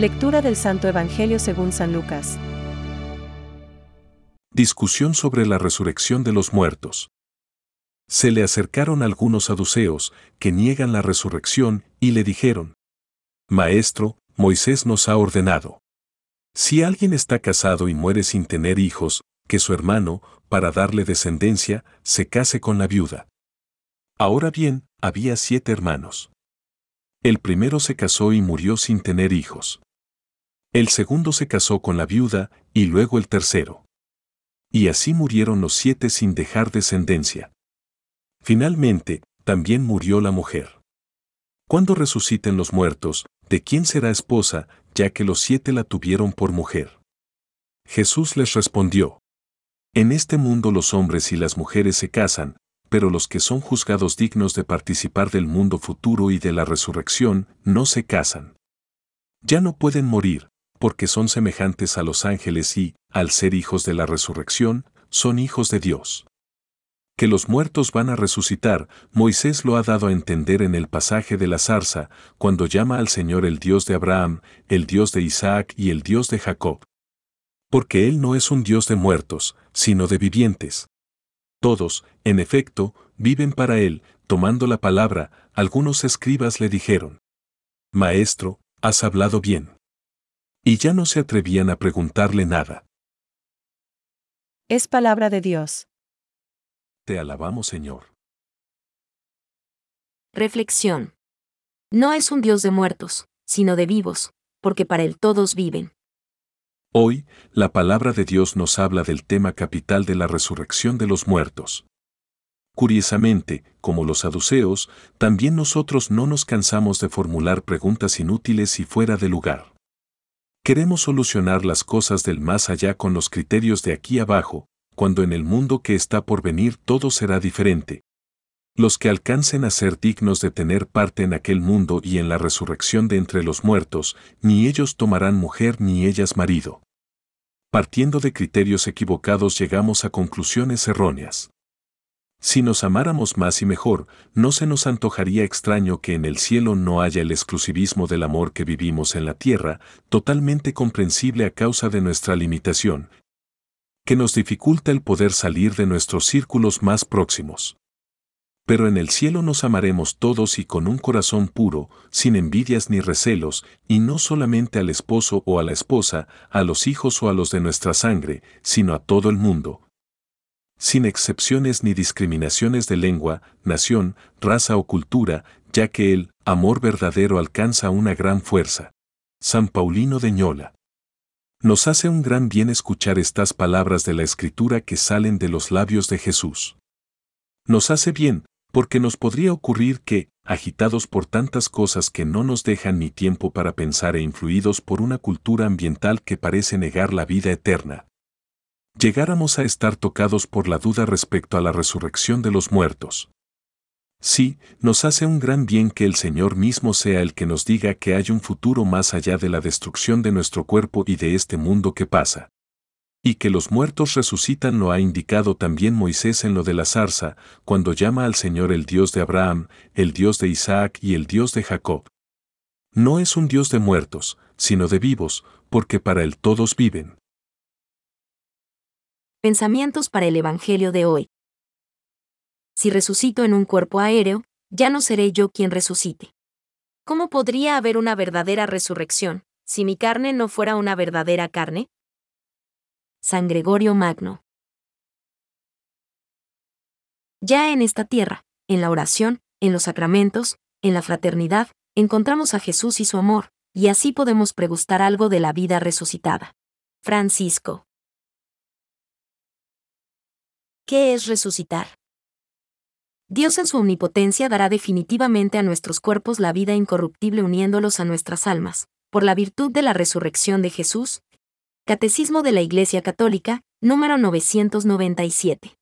Lectura del Santo Evangelio según San Lucas. Discusión sobre la resurrección de los muertos. Se le acercaron algunos saduceos, que niegan la resurrección, y le dijeron, Maestro, Moisés nos ha ordenado. Si alguien está casado y muere sin tener hijos, que su hermano, para darle descendencia, se case con la viuda. Ahora bien, había siete hermanos. El primero se casó y murió sin tener hijos. El segundo se casó con la viuda, y luego el tercero. Y así murieron los siete sin dejar descendencia. Finalmente, también murió la mujer. Cuando resuciten los muertos, ¿de quién será esposa, ya que los siete la tuvieron por mujer? Jesús les respondió. En este mundo los hombres y las mujeres se casan, pero los que son juzgados dignos de participar del mundo futuro y de la resurrección, no se casan. Ya no pueden morir, porque son semejantes a los ángeles y, al ser hijos de la resurrección, son hijos de Dios que los muertos van a resucitar, Moisés lo ha dado a entender en el pasaje de la zarza, cuando llama al Señor el Dios de Abraham, el Dios de Isaac y el Dios de Jacob. Porque Él no es un Dios de muertos, sino de vivientes. Todos, en efecto, viven para Él, tomando la palabra, algunos escribas le dijeron, Maestro, has hablado bien. Y ya no se atrevían a preguntarle nada. Es palabra de Dios. Te alabamos, Señor. Reflexión. No es un Dios de muertos, sino de vivos, porque para Él todos viven. Hoy, la palabra de Dios nos habla del tema capital de la resurrección de los muertos. Curiosamente, como los saduceos, también nosotros no nos cansamos de formular preguntas inútiles y fuera de lugar. Queremos solucionar las cosas del más allá con los criterios de aquí abajo, cuando en el mundo que está por venir todo será diferente. Los que alcancen a ser dignos de tener parte en aquel mundo y en la resurrección de entre los muertos, ni ellos tomarán mujer ni ellas marido. Partiendo de criterios equivocados llegamos a conclusiones erróneas. Si nos amáramos más y mejor, no se nos antojaría extraño que en el cielo no haya el exclusivismo del amor que vivimos en la tierra, totalmente comprensible a causa de nuestra limitación, que nos dificulta el poder salir de nuestros círculos más próximos. Pero en el cielo nos amaremos todos y con un corazón puro, sin envidias ni recelos, y no solamente al esposo o a la esposa, a los hijos o a los de nuestra sangre, sino a todo el mundo. Sin excepciones ni discriminaciones de lengua, nación, raza o cultura, ya que el amor verdadero alcanza una gran fuerza. San Paulino de Ñola. Nos hace un gran bien escuchar estas palabras de la Escritura que salen de los labios de Jesús. Nos hace bien, porque nos podría ocurrir que, agitados por tantas cosas que no nos dejan ni tiempo para pensar e influidos por una cultura ambiental que parece negar la vida eterna, llegáramos a estar tocados por la duda respecto a la resurrección de los muertos. Sí, nos hace un gran bien que el Señor mismo sea el que nos diga que hay un futuro más allá de la destrucción de nuestro cuerpo y de este mundo que pasa. Y que los muertos resucitan lo ha indicado también Moisés en lo de la zarza, cuando llama al Señor el Dios de Abraham, el Dios de Isaac y el Dios de Jacob. No es un Dios de muertos, sino de vivos, porque para él todos viven. Pensamientos para el Evangelio de hoy si resucito en un cuerpo aéreo, ya no seré yo quien resucite. ¿Cómo podría haber una verdadera resurrección, si mi carne no fuera una verdadera carne? San Gregorio Magno. Ya en esta tierra, en la oración, en los sacramentos, en la fraternidad, encontramos a Jesús y su amor, y así podemos pregustar algo de la vida resucitada. Francisco. ¿Qué es resucitar? Dios en su omnipotencia dará definitivamente a nuestros cuerpos la vida incorruptible uniéndolos a nuestras almas, por la virtud de la resurrección de Jesús. Catecismo de la Iglesia Católica, número 997.